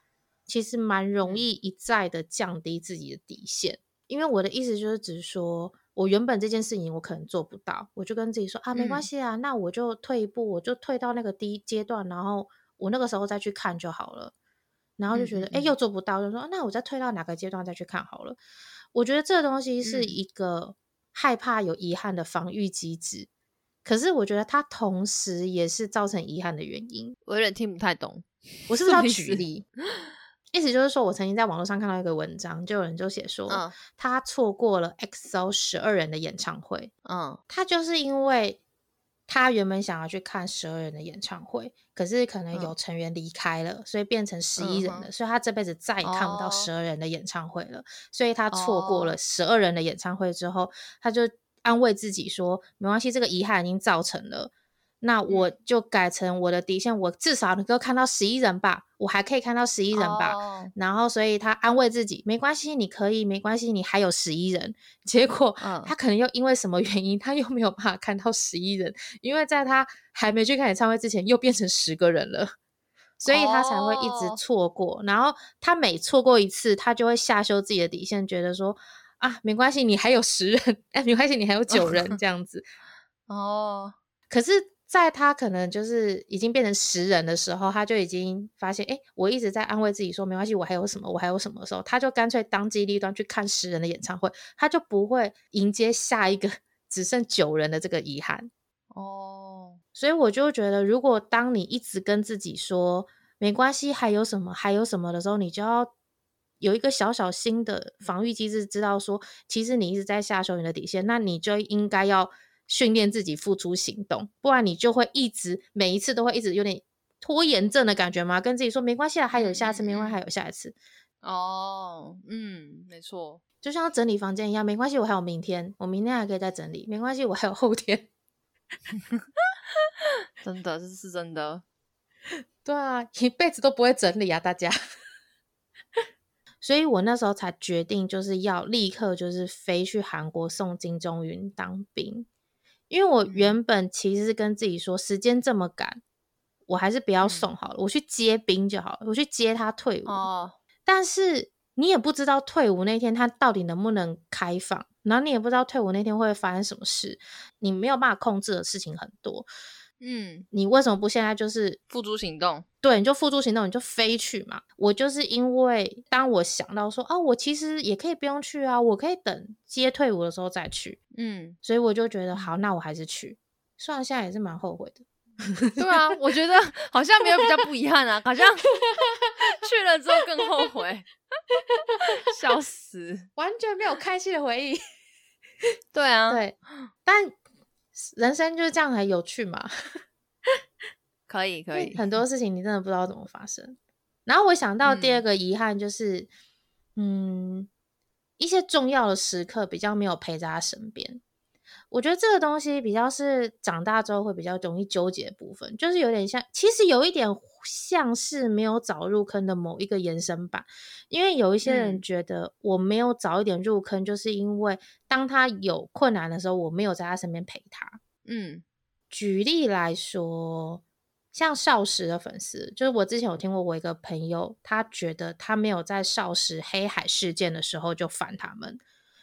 其实蛮容易一再的降低自己的底线，因为我的意思就是只是说。我原本这件事情我可能做不到，我就跟自己说啊，没关系啊，那我就退一步，我就退到那个第一阶段，然后我那个时候再去看就好了。然后就觉得哎，又做不到，就说那我再退到哪个阶段再去看好了。我觉得这东西是一个害怕有遗憾的防御机制，可是我觉得它同时也是造成遗憾的原因。我有点听不太懂，我是不是要举例？意思就是说，我曾经在网络上看到一个文章，就有人就写说，他错过了 XO 十二人的演唱会。嗯，他就是因为他原本想要去看十二人的演唱会，可是可能有成员离开了，所以变成十一人了，所以他这辈子再也看不到十二人的演唱会了。所以他错过了十二人的演唱会之后，他就安慰自己说，没关系，这个遗憾已经造成了。那我就改成我的底线，我至少能够看到十一人吧，我还可以看到十一人吧。然后，所以他安慰自己，没关系，你可以，没关系，你还有十一人。结果，他可能又因为什么原因，他又没有办法看到十一人，因为在他还没去看演唱会之前，又变成十个人了，所以他才会一直错过。然后他每错过一次，他就会下修自己的底线，觉得说啊，没关系，你还有十人，哎，没关系，你还有九人 这样子。哦，可是。在他可能就是已经变成十人的时候，他就已经发现，哎，我一直在安慰自己说没关系，我还有什么，我还有什么的时候，他就干脆当机立断去看十人的演唱会，他就不会迎接下一个只剩九人的这个遗憾。哦，所以我就觉得，如果当你一直跟自己说没关系，还有什么，还有什么的时候，你就要有一个小小心的防御机制，知道说，其实你一直在下修你的底线，那你就应该要。训练自己付出行动，不然你就会一直每一次都会一直有点拖延症的感觉吗？跟自己说没关系啦，还有下次，没关系，还有下一次。哦，嗯，没错，就像整理房间一样，没关系，我还有明天，我明天还可以再整理，没关系，我还有后天。真的，这是真的。对啊，一辈子都不会整理啊，大家。所以我那时候才决定，就是要立刻就是飞去韩国送金钟云当兵，因为我原本其实是跟自己说，时间这么赶，我还是不要送好了，我去接兵就好了，我去接他退伍。哦。但是你也不知道退伍那天他到底能不能开放，然后你也不知道退伍那天会发生什么事，你没有办法控制的事情很多。嗯，你为什么不现在就是付诸行动？对，你就付诸行动，你就飞去嘛。我就是因为当我想到说，啊，我其实也可以不用去啊，我可以等接退伍的时候再去。嗯，所以我就觉得好，那我还是去。虽然现在也是蛮后悔的。对啊，我觉得好像没有比较不遗憾啊，好像 去了之后更后悔，笑死，完全没有开心的回忆。对啊，对，但。人生就是这样才有趣嘛，可 以可以，很多事情你真的不知道怎么发生。然后我想到第二个遗憾就是，嗯，一些重要的时刻比较没有陪在他身边。我觉得这个东西比较是长大之后会比较容易纠结的部分，就是有点像，其实有一点像是没有早入坑的某一个延伸版。因为有一些人觉得我没有早一点入坑，就是因为当他有困难的时候，我没有在他身边陪他。嗯，举例来说，像少时的粉丝，就是我之前有听过我一个朋友，他觉得他没有在少时黑海事件的时候就反他们，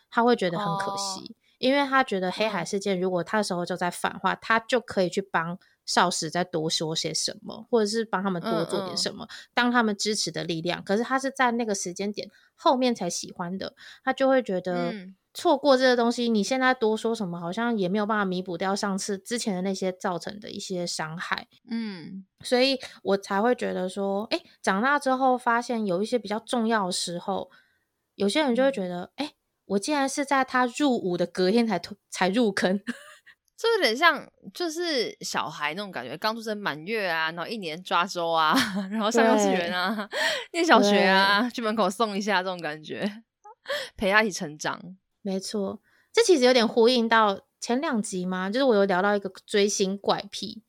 他会觉得很可惜。因为他觉得黑海事件，如果他的时候就在反话，他就可以去帮少时再多说些什么，或者是帮他们多做点什么，当他们支持的力量。可是他是在那个时间点后面才喜欢的，他就会觉得错过这个东西，你现在多说什么，好像也没有办法弥补掉上次之前的那些造成的一些伤害。嗯，所以我才会觉得说，哎，长大之后发现有一些比较重要的时候，有些人就会觉得，哎。我竟然是在他入伍的隔天才才入坑，这有点像就是小孩那种感觉，刚出生满月啊，然后一年抓周啊，然后上幼稚园啊，念小学啊，去门口送一下这种感觉，陪他一起成长。没错，这其实有点呼应到前两集嘛，就是我有聊到一个追星怪癖。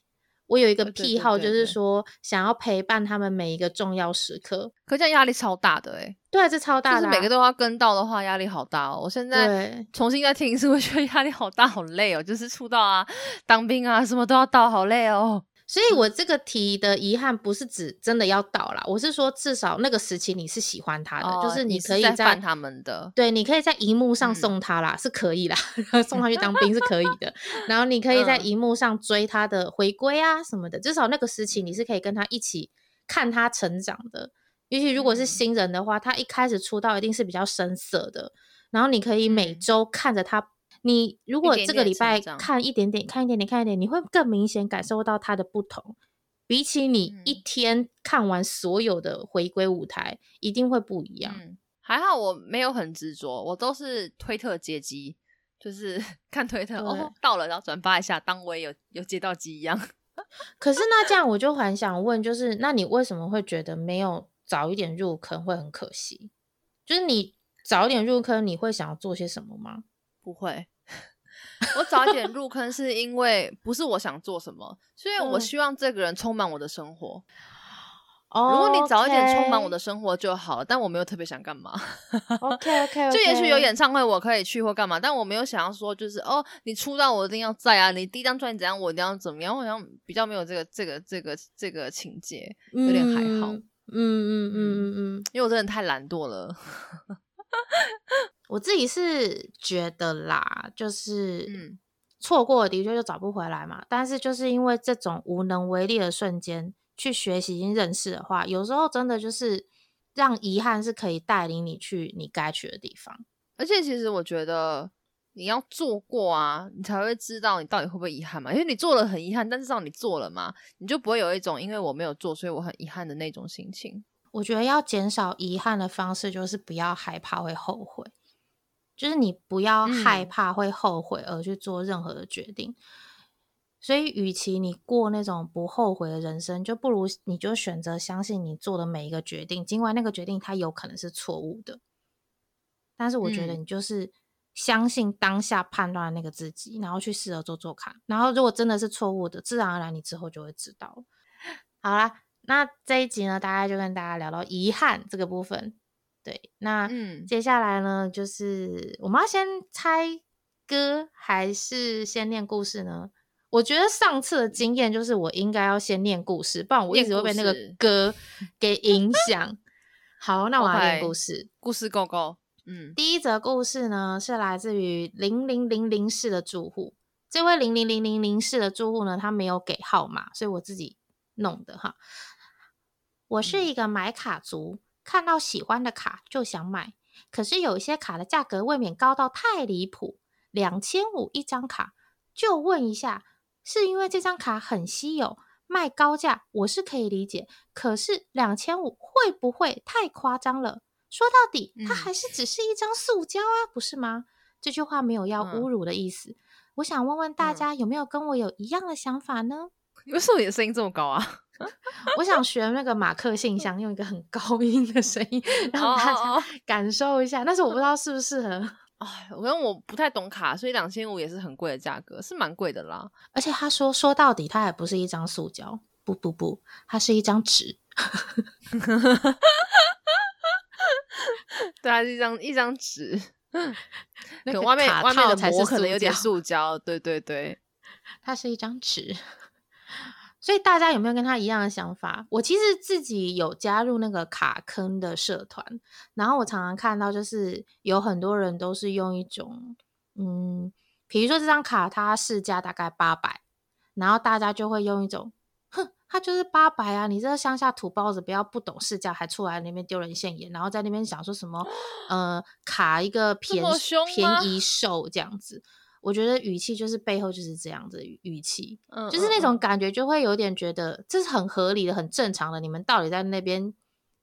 我有一个癖好，就是说想要陪伴他们每一个重要时刻，可这样压力超大的哎。对，这超大的，就是每个都要跟到的话，压力好大哦。我现在重新再听一次，我觉得压力好大，好累哦。就是出道啊、当兵啊，什么都要到，好累哦。所以我这个题的遗憾不是指真的要倒啦，我是说至少那个时期你是喜欢他的，就是你可以在他们的对，你可以在荧幕上送他啦，是可以啦，送他去当兵是可以的。然后你可以在荧幕上追他的回归啊什么的，至少那个时期你是可以跟他一起看他成长的。尤其如果是新人的话，他一开始出道一定是比较生涩的，然后你可以每周看着他。你如果这个礼拜看一点点，看一点点，看一点，你会更明显感受到它的不同。比起你一天看完所有的回归舞台，一定会不一样。还好我没有很执着，我都是推特接机，就是 看推特哦到了，然后转发一下，当我也有有接到机一样。可是那这样我就很想问，就是那你为什么会觉得没有早一点入坑会很可惜？就是你早一点入坑，你会想要做些什么吗？不会。我早一点入坑是因为不是我想做什么，所以我希望这个人充满我的生活。哦，如果你早一点充满我的生活就好了，但我没有特别想干嘛。OK OK，就也许有演唱会我可以去或干嘛，但我没有想要说就是哦，你出道我一定要在啊，你第一张专辑怎样我一定要怎么样，我好像比较没有这个这个这个这个情节，有点还好。嗯嗯嗯嗯嗯，因为我真的太懒惰了。我自己是觉得啦，就是错过的确就找不回来嘛。但是就是因为这种无能为力的瞬间，去学习、认识的话，有时候真的就是让遗憾是可以带领你去你该去的地方。而且其实我觉得你要做过啊，你才会知道你到底会不会遗憾嘛。因为你做了很遗憾，但至少你做了嘛，你就不会有一种因为我没有做，所以我很遗憾的那种心情。我觉得要减少遗憾的方式，就是不要害怕会后悔。就是你不要害怕会后悔而去做任何的决定。所以，与其你过那种不后悔的人生，就不如你就选择相信你做的每一个决定，尽管那个决定它有可能是错误的。但是，我觉得你就是相信当下判断的那个自己，然后去试着做做看。然后，如果真的是错误的，自然而然你之后就会知道。好啦，那这一集呢，大概就跟大家聊到遗憾这个部分。对，那嗯接下来呢，就是我们要先猜歌还是先念故事呢？我觉得上次的经验就是我应该要先念故事，不然我一直会被那个歌给影响。好，那我要念故事，故事够够。嗯，第一则故事呢是来自于零零零零室的住户。这位零零零零零室的住户呢，他没有给号码，所以我自己弄的哈。我是一个买卡族，看到喜欢的卡就想买，可是有一些卡的价格未免高到太离谱，两千五一张卡，就问一下。是因为这张卡很稀有，卖高价，我是可以理解。可是两千五会不会太夸张了？说到底，它还是只是一张塑胶啊，不是吗？这句话没有要侮辱的意思。我想问问大家，有没有跟我有一样的想法呢？为什么你的声音这么高啊？我想学那个马克信箱，用一个很高音的声音，让大家感受一下。但是我不知道适不适合。哎，我跟我不太懂卡，所以两千五也是很贵的价格，是蛮贵的啦。而且他说说到底，它还不是一张塑胶，不不不，它是一张纸。对，它是一张一张纸。可外面外面的膜可能有点塑胶。对对对，它是一张纸。所以大家有没有跟他一样的想法？我其实自己有加入那个卡坑的社团，然后我常常看到，就是有很多人都是用一种，嗯，比如说这张卡它市价大概八百，然后大家就会用一种，哼，它就是八百啊，你这个乡下土包子不要不懂市价，还出来那边丢人现眼，然后在那边想说什么，呃，卡一个便便宜售这样子。我觉得语气就是背后就是这样子语气，嗯，就是那种感觉，就会有点觉得这是很合理的、很正常的。你们到底在那边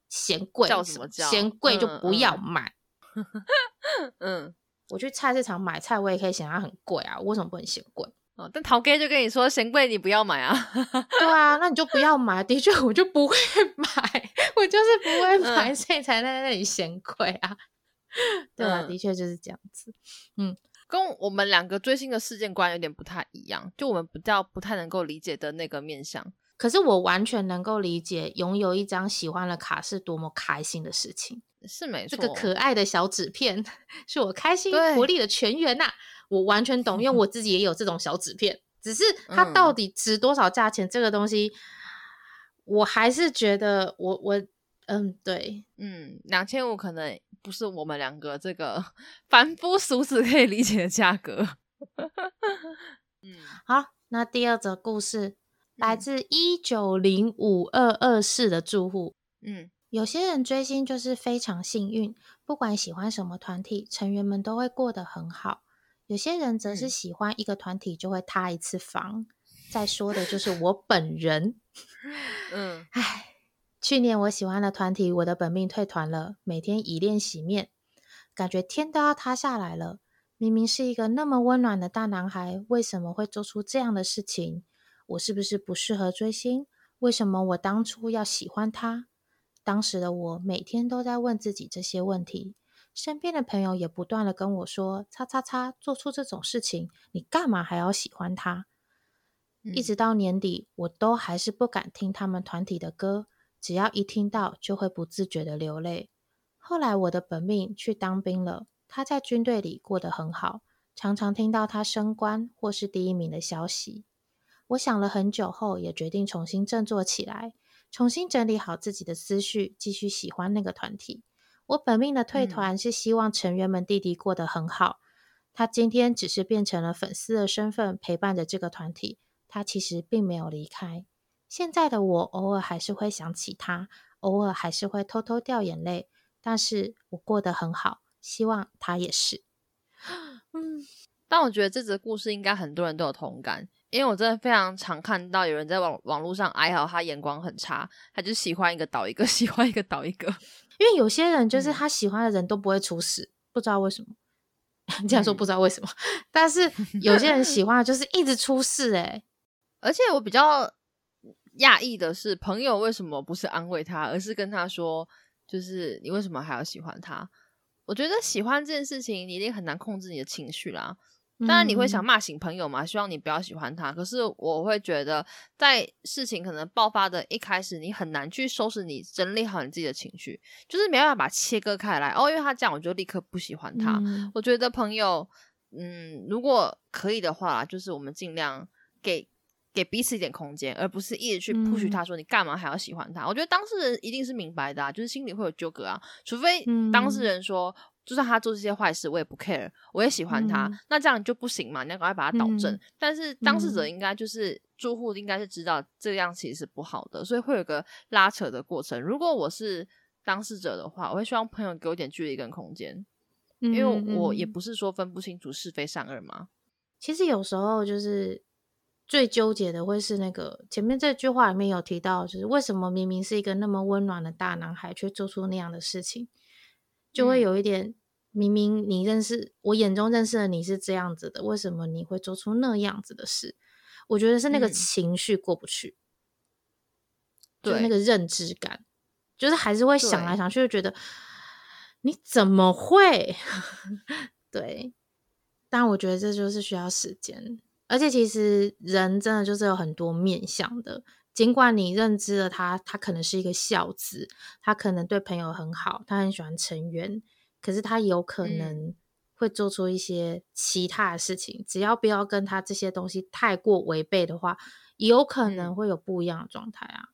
嫌贵叫什么叫？嫌贵就不要买。嗯，我去菜市场买菜，我也可以嫌它很贵啊，为什么不能嫌贵？哦，但陶哥就跟你说嫌贵，你不要买啊。对啊，那你就不要买。的确，我就不会买，我就是不会买，所以才在那里嫌贵啊。对啊，的确就是这样子。嗯。跟我们两个追星的事件观有点不太一样，就我们比较不太能够理解的那个面向。可是我完全能够理解，拥有一张喜欢的卡是多么开心的事情。是没错，这个可爱的小纸片 是我开心活力的泉源呐！我完全懂，因为我自己也有这种小纸片。只是 它到底值多少价钱？这个东西，我还是觉得，我我嗯，对，嗯，两千五可能。不是我们两个这个 凡夫俗子可以理解的价格。嗯，好，那第二则故事来自一九零五二二四的住户。嗯，有些人追星就是非常幸运，不管喜欢什么团体，成员们都会过得很好。有些人则是喜欢一个团体就会塌一次房。再说的就是我本人。嗯，唉。去年我喜欢的团体，我的本命退团了。每天以泪洗面，感觉天都要塌下来了。明明是一个那么温暖的大男孩，为什么会做出这样的事情？我是不是不适合追星？为什么我当初要喜欢他？当时的我每天都在问自己这些问题，身边的朋友也不断的跟我说：“叉叉叉，做出这种事情，你干嘛还要喜欢他？”一直到年底，我都还是不敢听他们团体的歌。只要一听到，就会不自觉的流泪。后来我的本命去当兵了，他在军队里过得很好，常常听到他升官或是第一名的消息。我想了很久后，也决定重新振作起来，重新整理好自己的思绪，继续喜欢那个团体。我本命的退团是希望成员们弟弟过得很好。他今天只是变成了粉丝的身份，陪伴着这个团体。他其实并没有离开。现在的我偶尔还是会想起他，偶尔还是会偷偷掉眼泪，但是我过得很好，希望他也是。嗯，但我觉得这则故事应该很多人都有同感，因为我真的非常常看到有人在网网络上哀嚎，他眼光很差，他就喜欢一个倒一个，喜欢一个倒一个。因为有些人就是他喜欢的人都不会出事，不知道为什么。这样说不知道为什么，但是有些人喜欢就是一直出事，哎。而且我比较讶异的是，朋友为什么不是安慰他，而是跟他说，就是你为什么还要喜欢他？我觉得喜欢这件事情，你一定很难控制你的情绪啦。当然你会想骂醒朋友嘛，希望你不要喜欢他。可是我会觉得，在事情可能爆发的一开始，你很难去收拾你整理好你自己的情绪，就是没办法把切割开来。哦，因为他这样，我就立刻不喜欢他。我觉得朋友，嗯，如果可以的话，就是我们尽量给给彼此一点空间，而不是一直去 push 他说你干嘛还要喜欢他。我觉得当事人一定是明白的，就是心里会有纠葛啊，除非当事人说。就算他做这些坏事，我也不 care，我也喜欢他，那这样就不行嘛？你要赶快把他导正。但是当事者应该就是住户，应该是知道这样其实是不好的，所以会有个拉扯的过程。如果我是当事者的话，我会希望朋友给我点距离跟空间，因为我也不是说分不清楚是非善恶嘛。其实有时候就是最纠结的会是那个前面这句话里面有提到，就是为什么明明是一个那么温暖的大男孩，却做出那样的事情，就会有一点。明明你认识我眼中认识的你是这样子的，为什么你会做出那样子的事？我觉得是那个情绪过不去，就那个认知感，就是还是会想来想去，就觉得你怎么会？对，但我觉得这就是需要时间，而且其实人真的就是有很多面相的。尽管你认知了他，他可能是一个孝子，他可能对朋友很好，他很喜欢成员。可是他有可能会做出一些其他的事情，只要不要跟他这些东西太过违背的话，有可能会有不一样的状态啊。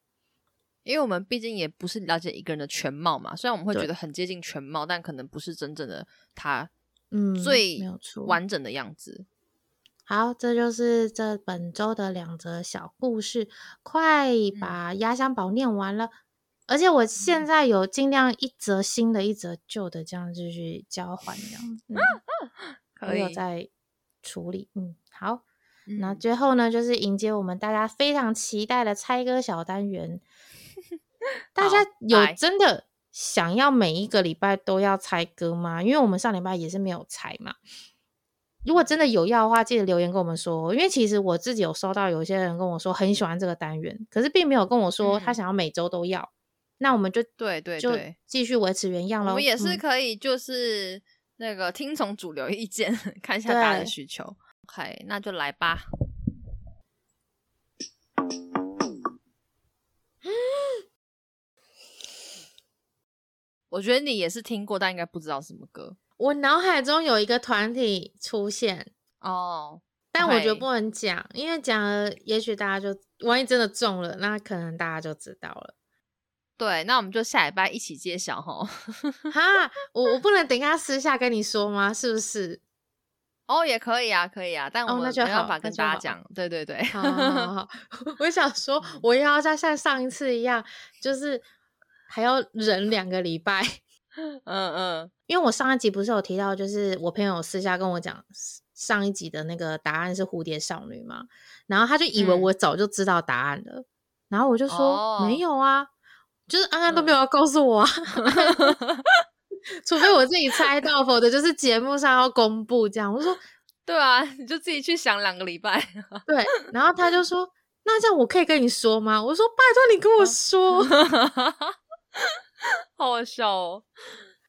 因为我们毕竟也不是了解一个人的全貌嘛，虽然我们会觉得很接近全貌，但可能不是真正的他，嗯，最完整的样子。好，这就是这本周的两则小故事，快把压箱宝念完了。而且我现在有尽量一则新的，一则旧的，这样继续交换这样子。我有在处理，嗯，好。那最后呢，就是迎接我们大家非常期待的猜歌小单元。大家有真的想要每一个礼拜都要猜歌吗？因为我们上礼拜也是没有猜嘛。如果真的有要的话，记得留言跟我们说。因为其实我自己有收到有些人跟我说很喜欢这个单元，可是并没有跟我说他想要每周都要。那我们就对对对，继续维持原样喽。我们也是可以，就是那个听从主流意见，看一下大家的需求。OK，那就来吧。我觉得你也是听过，但应该不知道什么歌。我脑海中有一个团体出现哦，但我觉得不能讲，因为讲了，也许大家就万一真的中了，那可能大家就知道了。对，那我们就下礼拜一起揭晓哈。哈，我我不能等一下私下跟你说吗？是不是？哦，也可以啊，可以啊，但我们没办法跟大家讲。对对对，好好好。我想说，我要再像上一次一样，就是还要忍两个礼拜。嗯嗯，因为我上一集不是有提到，就是我朋友私下跟我讲上一集的那个答案是蝴蝶少女嘛，然后他就以为我早就知道答案了，然后我就说没有啊。就是安安都没有要告诉我啊，除非我自己猜到，否则就是节目上要公布这样。我说，对啊，你就自己去想两个礼拜。对，然后他就说，那这样我可以跟你说吗？我说，拜托你跟我说，好好笑哦。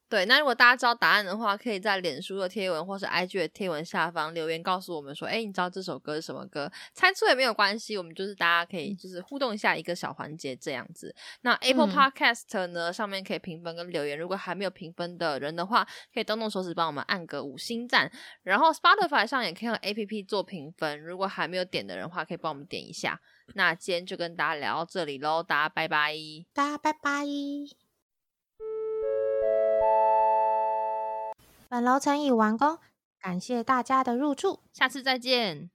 对，那如果大家知道答案的话，可以在脸书的贴文或是 IG 的贴文下方留言告诉我们说，哎，你知道这首歌是什么歌？猜错也没有关系，我们就是大家可以就是互动一下一个小环节这样子。那 Apple Podcast 呢上面可以评分跟留言，如果还没有评分的人的话，可以动动手指帮我们按个五星赞。然后 Spotify 上也可以用 APP 做评分，如果还没有点的人话，可以帮我们点一下。那今天就跟大家聊到这里喽，大家拜拜，大家拜拜。本楼层已完工，感谢大家的入住，下次再见。